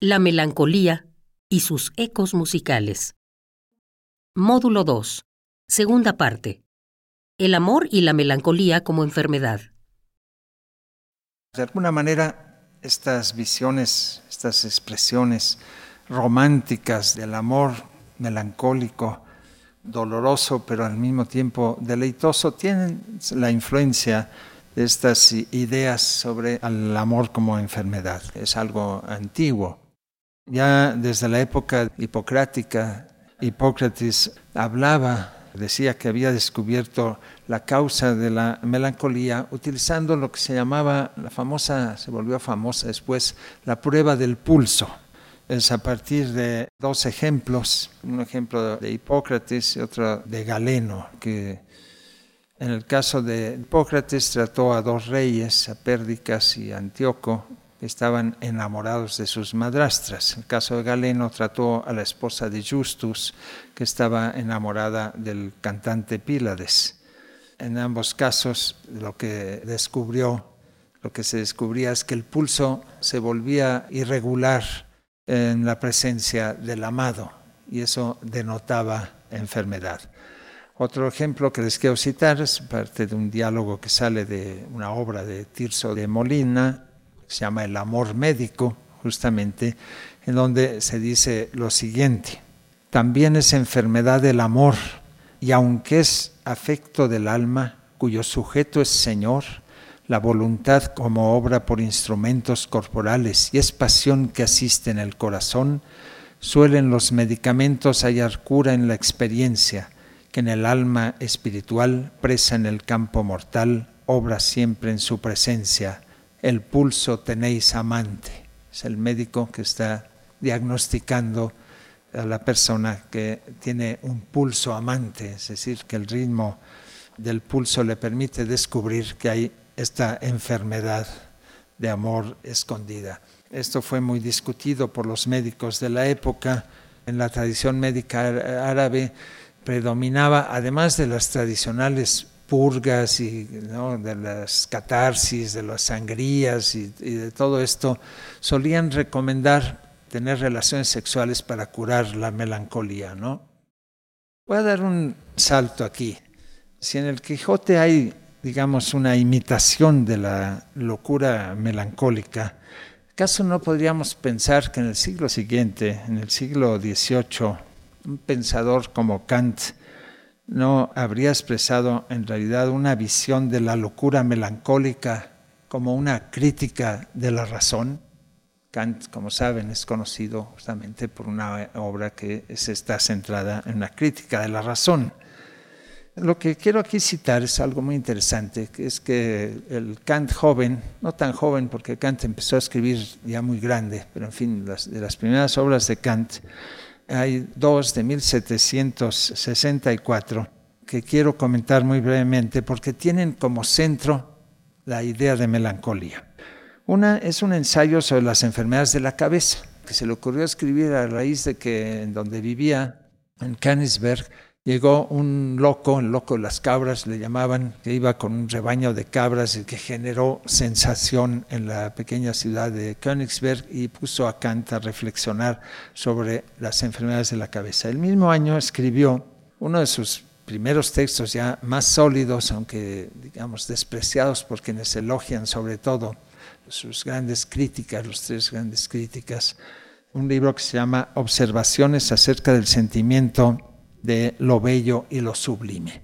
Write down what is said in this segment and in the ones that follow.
La melancolía y sus ecos musicales. Módulo 2. Segunda parte. El amor y la melancolía como enfermedad. De alguna manera, estas visiones, estas expresiones románticas del amor melancólico, doloroso, pero al mismo tiempo deleitoso, tienen la influencia de estas ideas sobre el amor como enfermedad. Es algo antiguo. Ya desde la época hipocrática, Hipócrates hablaba, decía que había descubierto la causa de la melancolía utilizando lo que se llamaba, la famosa, se volvió famosa después, la prueba del pulso. Es a partir de dos ejemplos, un ejemplo de Hipócrates y otro de Galeno, que en el caso de Hipócrates trató a dos reyes, a Pérdicas y Antíoco, estaban enamorados de sus madrastras. El caso de Galeno trató a la esposa de Justus, que estaba enamorada del cantante Pílades. En ambos casos lo que descubrió, lo que se descubría es que el pulso se volvía irregular en la presencia del amado y eso denotaba enfermedad. Otro ejemplo que les quiero citar es parte de un diálogo que sale de una obra de Tirso de Molina, se llama El amor médico, justamente, en donde se dice lo siguiente, también es enfermedad del amor, y aunque es afecto del alma, cuyo sujeto es Señor, la voluntad como obra por instrumentos corporales y es pasión que asiste en el corazón, suelen los medicamentos hallar cura en la experiencia, que en el alma espiritual, presa en el campo mortal, obra siempre en su presencia, el pulso tenéis amante. Es el médico que está diagnosticando a la persona que tiene un pulso amante, es decir, que el ritmo del pulso le permite descubrir que hay esta enfermedad de amor escondida. Esto fue muy discutido por los médicos de la época. En la tradición médica árabe predominaba, además de las tradicionales purgas y de las catarsis, de las sangrías y, de todo esto, solían recomendar tener relaciones sexuales para curar la melancolía. ¿no? Voy a dar un salto aquí. Si en el Quijote hay, digamos, una imitación de la locura melancólica, ¿acaso no podríamos pensar que en el siglo siguiente, en el siglo XVIII, un pensador como Kant, no habría expresado en realidad una visión de la locura melancólica como una crítica de la razón. Kant, como saben, es conocido justamente por una obra que está centrada en una crítica de la razón. Lo que quiero aquí citar es algo muy interesante, que es que el Kant joven, no tan joven porque Kant empezó a escribir ya muy grande, pero en fin, de las primeras obras de Kant, hay dos de 1764 que quiero comentar muy brevemente porque tienen como centro la idea de melancolía. Una es un ensayo sobre las enfermedades de la cabeza, que se le ocurrió escribir a raíz de que en donde vivía, en Königsberg, llegó un loco, el loco de las cabras le llamaban, que iba con un rebaño de cabras y que generó sensación en la pequeña ciudad de Königsberg y puso a Kant a reflexionar sobre las enfermedades de la cabeza. El mismo año escribió uno de sus primeros textos ya más sólidos, aunque digamos despreciados por quienes elogian sobre todo sus grandes críticas, los tres grandes críticas, un libro que se llama Observaciones acerca del sentimiento de lo bello y lo sublime.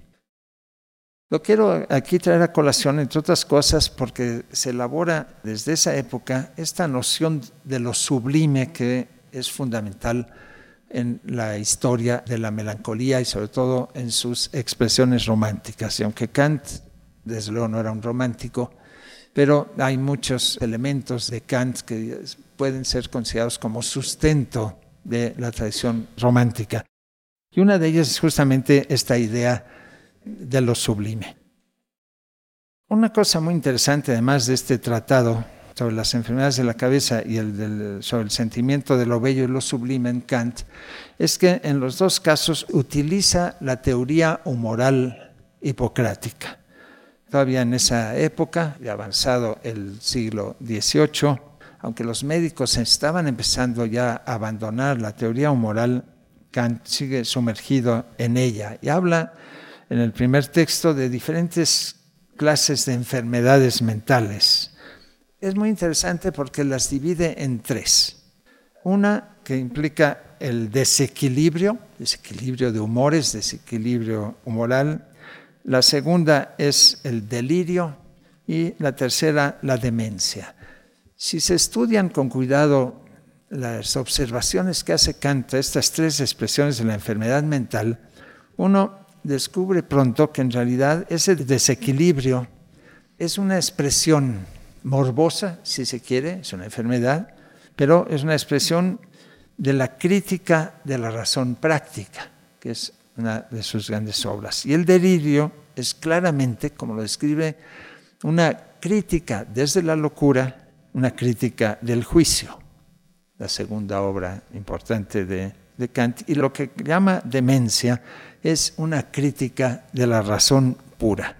Lo quiero aquí traer a colación, entre otras cosas, porque se elabora desde esa época esta noción de lo sublime que es fundamental en la historia de la melancolía y sobre todo en sus expresiones románticas. Y aunque Kant, desde luego, no era un romántico, pero hay muchos elementos de Kant que pueden ser considerados como sustento de la tradición romántica. Y una de ellas es justamente esta idea de lo sublime. Una cosa muy interesante, además de este tratado sobre las enfermedades de la cabeza y el sobre el sentimiento de lo bello y lo sublime en Kant, es que en los dos casos utiliza la teoría humoral hipocrática. Todavía en esa época, de avanzado el siglo XVIII, aunque los médicos estaban empezando ya a abandonar la teoría moral, Kant sigue sumergido en ella y habla en el primer texto de diferentes clases de enfermedades mentales. Es muy interesante porque las divide en tres. Una que implica el desequilibrio, desequilibrio de humores, desequilibrio humoral. La segunda es el delirio y la tercera la demencia. Si se estudian con cuidado las observaciones que hace Kant, estas tres expresiones de la enfermedad mental, uno descubre pronto que en realidad ese desequilibrio es una expresión morbosa, si se quiere, es una enfermedad, pero es una expresión de la crítica de la razón práctica, que es una de sus grandes obras. Y el delirio es claramente, como lo describe, una crítica desde la locura una crítica del juicio, la segunda obra importante de, Kant, y lo que llama demencia es una crítica de la razón pura.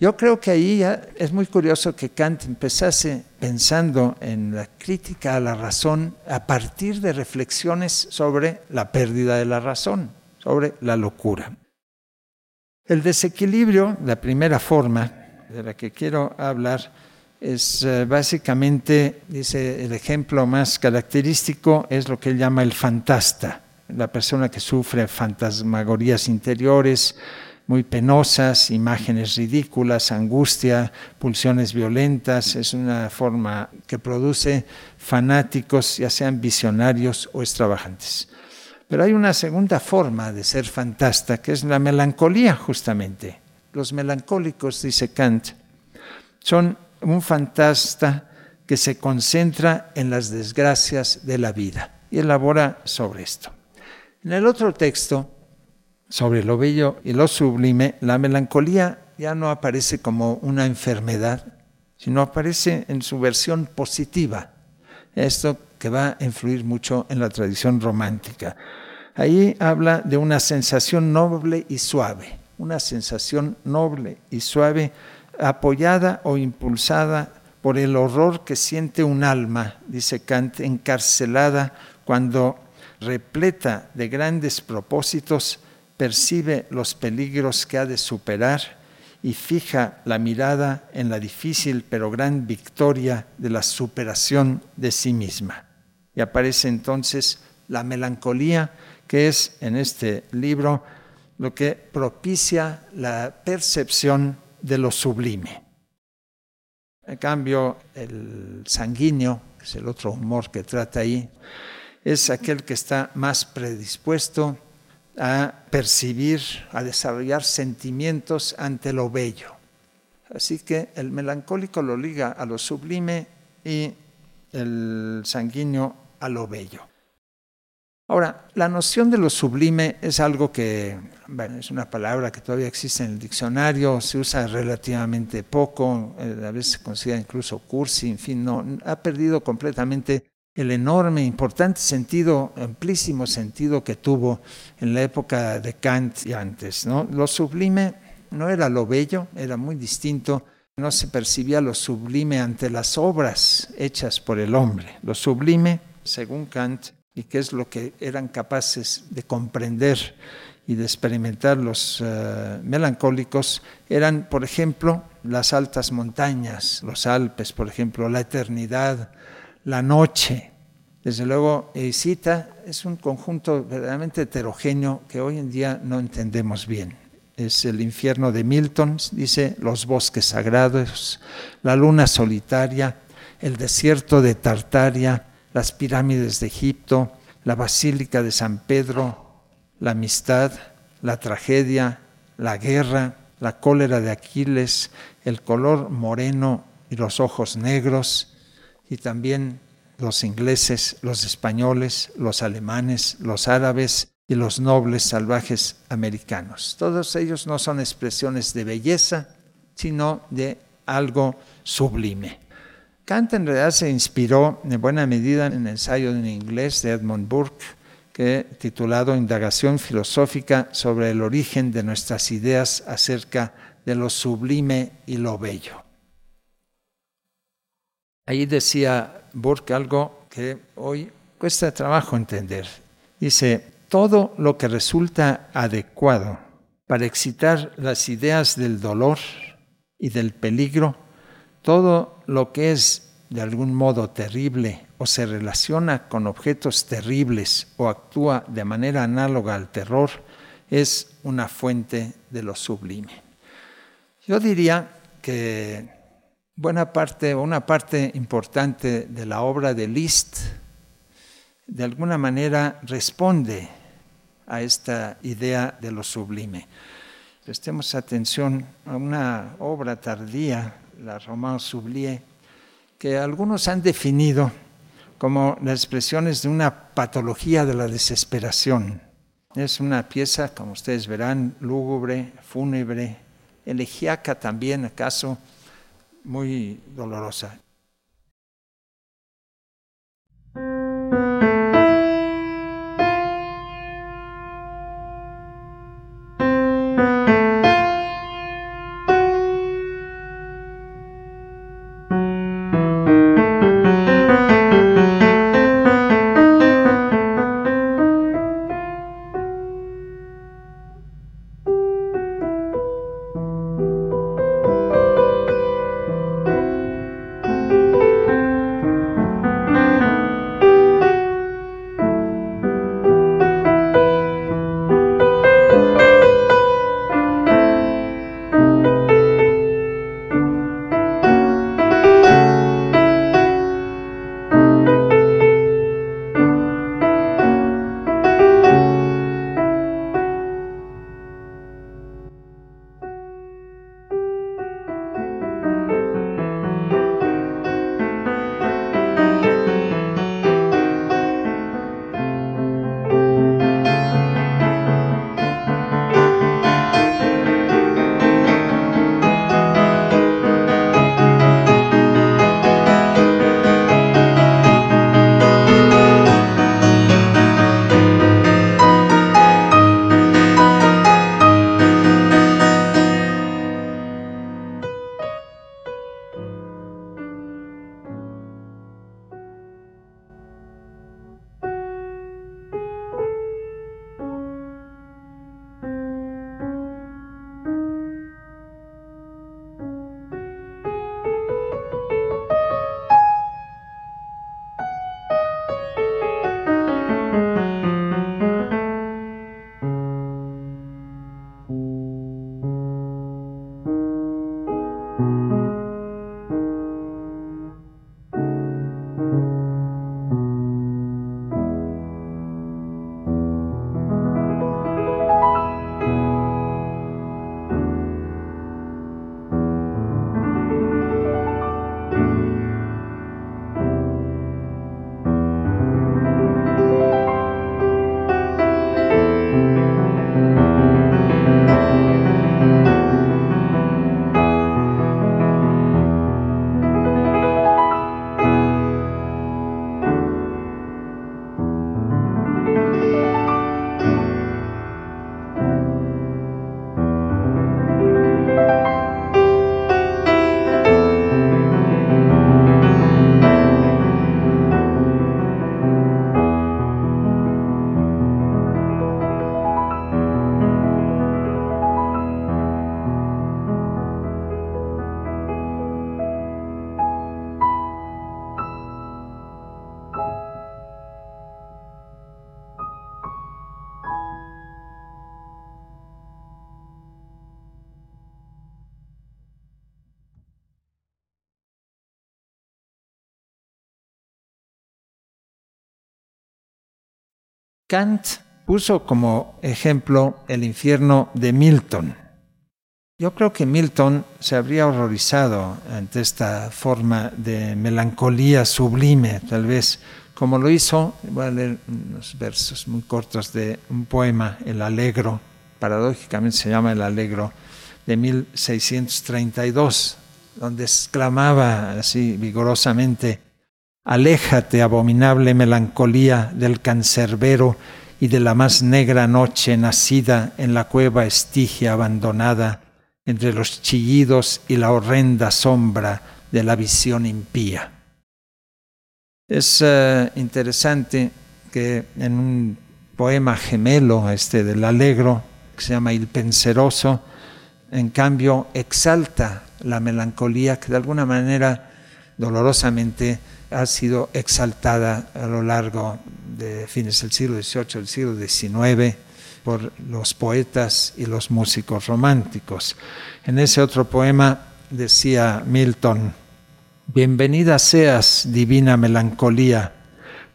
Yo creo que ahí es muy curioso que Kant empezase pensando en la crítica a la razón a partir de reflexiones sobre la pérdida de la razón, sobre la locura. El desequilibrio, la primera forma de la que quiero hablar, es eh, básicamente, dice, el ejemplo más característico es lo que él llama el fantasta, la persona que sufre fantasmagorías interiores muy penosas, imágenes ridículas, angustia, pulsiones violentas, es una forma que produce fanáticos, ya sean visionarios o extravagantes. Pero hay una segunda forma de ser fantasta, que es la melancolía justamente. Los melancólicos, dice Kant, son un fantasta que se concentra en las desgracias de la vida y elabora sobre esto. En el otro texto, sobre lo bello y lo sublime, la melancolía ya no aparece como una enfermedad, sino aparece en su versión positiva. Esto que va a influir mucho en la tradición romántica. Ahí habla de una sensación noble y suave, una sensación noble y suave apoyada o impulsada por el horror que siente un alma, dice Kant, encarcelada cuando repleta de grandes propósitos, percibe los peligros que ha de superar y fija la mirada en la difícil pero gran victoria de la superación de sí misma. Y aparece entonces la melancolía, que es en este libro lo que propicia la percepción de lo sublime. En cambio, el sanguíneo, que es el otro humor que trata ahí, es aquel que está más predispuesto a percibir, a desarrollar sentimientos ante lo bello. Así que el melancólico lo liga a lo sublime y el sanguíneo a lo bello. Ahora, la noción de lo sublime es algo que, bueno, es una palabra que todavía existe en el diccionario, se usa relativamente poco, eh, a veces se considera incluso cursi, en fin, no, ha perdido completamente el enorme, importante sentido, amplísimo sentido que tuvo en la época de Kant y antes. Lo sublime no era lo bello, era muy distinto, no se percibía lo sublime ante las obras hechas por el hombre. Lo sublime, según Kant, y qué es lo que eran capaces de comprender y de experimentar los eh, melancólicos, eran, por ejemplo, las altas montañas, los Alpes, por ejemplo, la eternidad, la noche. Desde luego, Cita es un conjunto verdaderamente heterogéneo que hoy en día no entendemos bien. Es el infierno de Milton, dice, los bosques sagrados, la luna solitaria, el desierto de Tartaria, las pirámides de Egipto, la Basílica de San Pedro, la amistad, la tragedia, la guerra, la cólera de Aquiles, el color moreno y los ojos negros, y también los ingleses, los españoles, los alemanes, los árabes y los nobles salvajes americanos. Todos ellos no son expresiones de belleza, sino de algo sublime. Kant en realidad se inspiró en buena medida en el ensayo en inglés de Edmund Burke, que titulado Indagación filosófica sobre el origen de nuestras ideas acerca de lo sublime y lo bello. Ahí decía Burke algo que hoy cuesta trabajo entender. Dice, todo lo que resulta adecuado para excitar las ideas del dolor y del peligro, todo lo que es de algún modo terrible o se relaciona con objetos terribles o actúa de manera análoga al terror, es una fuente de lo sublime. Yo diría que buena parte o una parte importante de la obra de Liszt de alguna manera responde a esta idea de lo sublime. Prestemos atención a una obra tardía, la Romance Sublime, que algunos han definido como las expresiones de una patología de la desesperación. Es una pieza, como ustedes verán, lúgubre, fúnebre, elegíaca también, acaso, muy dolorosa. Kant puso como ejemplo el infierno de Milton. Yo creo que Milton se habría horrorizado ante esta forma de melancolía sublime, tal vez, como lo hizo, voy a leer unos versos muy cortos de un poema, El Alegro, paradójicamente se llama El Alegro, de 1632, donde exclamaba así vigorosamente, Aléjate, abominable melancolía, del cancerbero y de la más negra noche nacida en la cueva estigia abandonada, entre los chillidos y la horrenda sombra de la visión impía. Es eh, interesante que en un poema gemelo este del Alegro, que se llama Il Penseroso, en cambio exalta la melancolía que de alguna manera dolorosamente ha sido exaltada a lo largo de fines del siglo XVIII, del siglo XIX, por los poetas y los músicos románticos. En ese otro poema decía Milton, Bienvenida seas, divina melancolía,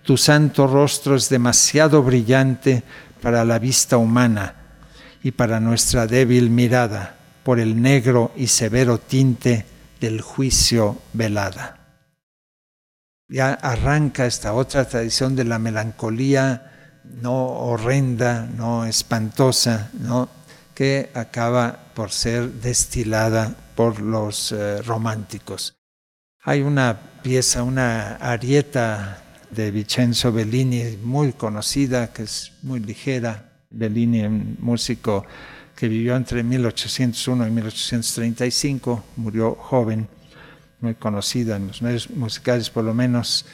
tu santo rostro es demasiado brillante para la vista humana y para nuestra débil mirada por el negro y severo tinte del juicio velada. Ya arranca esta otra tradición de la melancolía no horrenda, no espantosa, ¿no? que acaba por ser destilada por los eh, románticos. Hay una pieza, una arieta de Vincenzo Bellini muy conocida, que es muy ligera. Bellini, un músico que vivió entre 1801 y 1835, murió joven, muy conocida en los medios musicales por lo menos,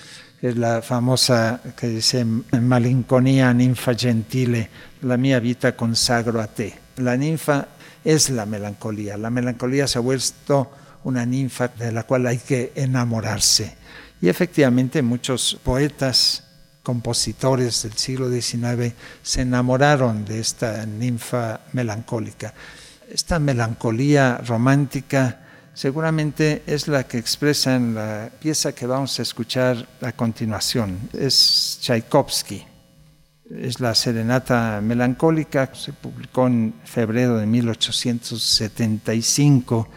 es la famosa que dice malinconía ninfa gentile, la mia vita consagro a te. La ninfa es la melancolía, la melancolía se ha vuelto una ninfa de la cual hay que enamorarse. Y efectivamente muchos poetas, compositores del siglo XIX se enamoraron de esta ninfa melancólica. Esta melancolía romántica seguramente es la que expresa en la pieza que vamos a escuchar a continuación. Es Tchaikovsky. Es la serenata melancólica, se publicó en febrero de 1875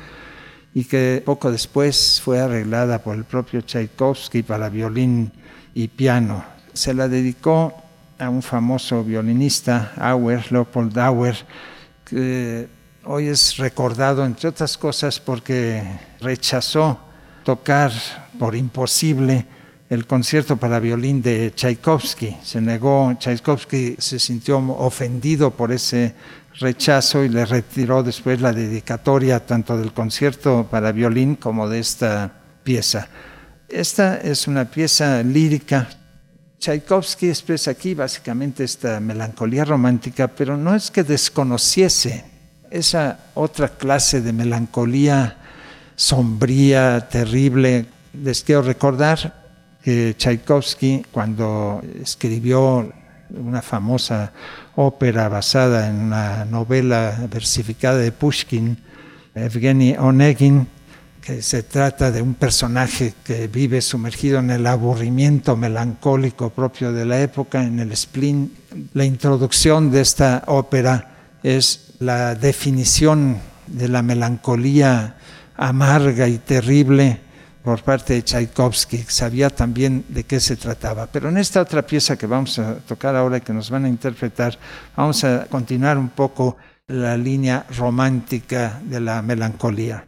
y que poco después fue arreglada por el propio Tchaikovsky para violín y piano. Se la dedicó a un famoso violinista, Auer, Leopold Auer, que hoy es recordado, entre otras cosas, porque rechazó tocar por imposible el concierto para violín de Tchaikovsky. Se negó, Tchaikovsky se sintió ofendido por ese rechazo y le retiró después la dedicatoria tanto del concierto para violín como de esta pieza. Esta es una pieza lírica. Tchaikovsky expresa aquí básicamente esta melancolía romántica, pero no es que desconociese esa otra clase de melancolía sombría, terrible. Les quiero recordar que Tchaikovsky, cuando escribió una famosa ópera basada en una novela versificada de Pushkin, Evgeny Onegin, que se trata de un personaje que vive sumergido en el aburrimiento melancólico propio de la época, en el spleen. La introducción de esta ópera es la definición de la melancolía amarga y terrible por parte de Tchaikovsky, sabía también de qué se trataba. Pero en esta otra pieza que vamos a tocar ahora y que nos van a interpretar, vamos a continuar un poco la línea romántica de la melancolía.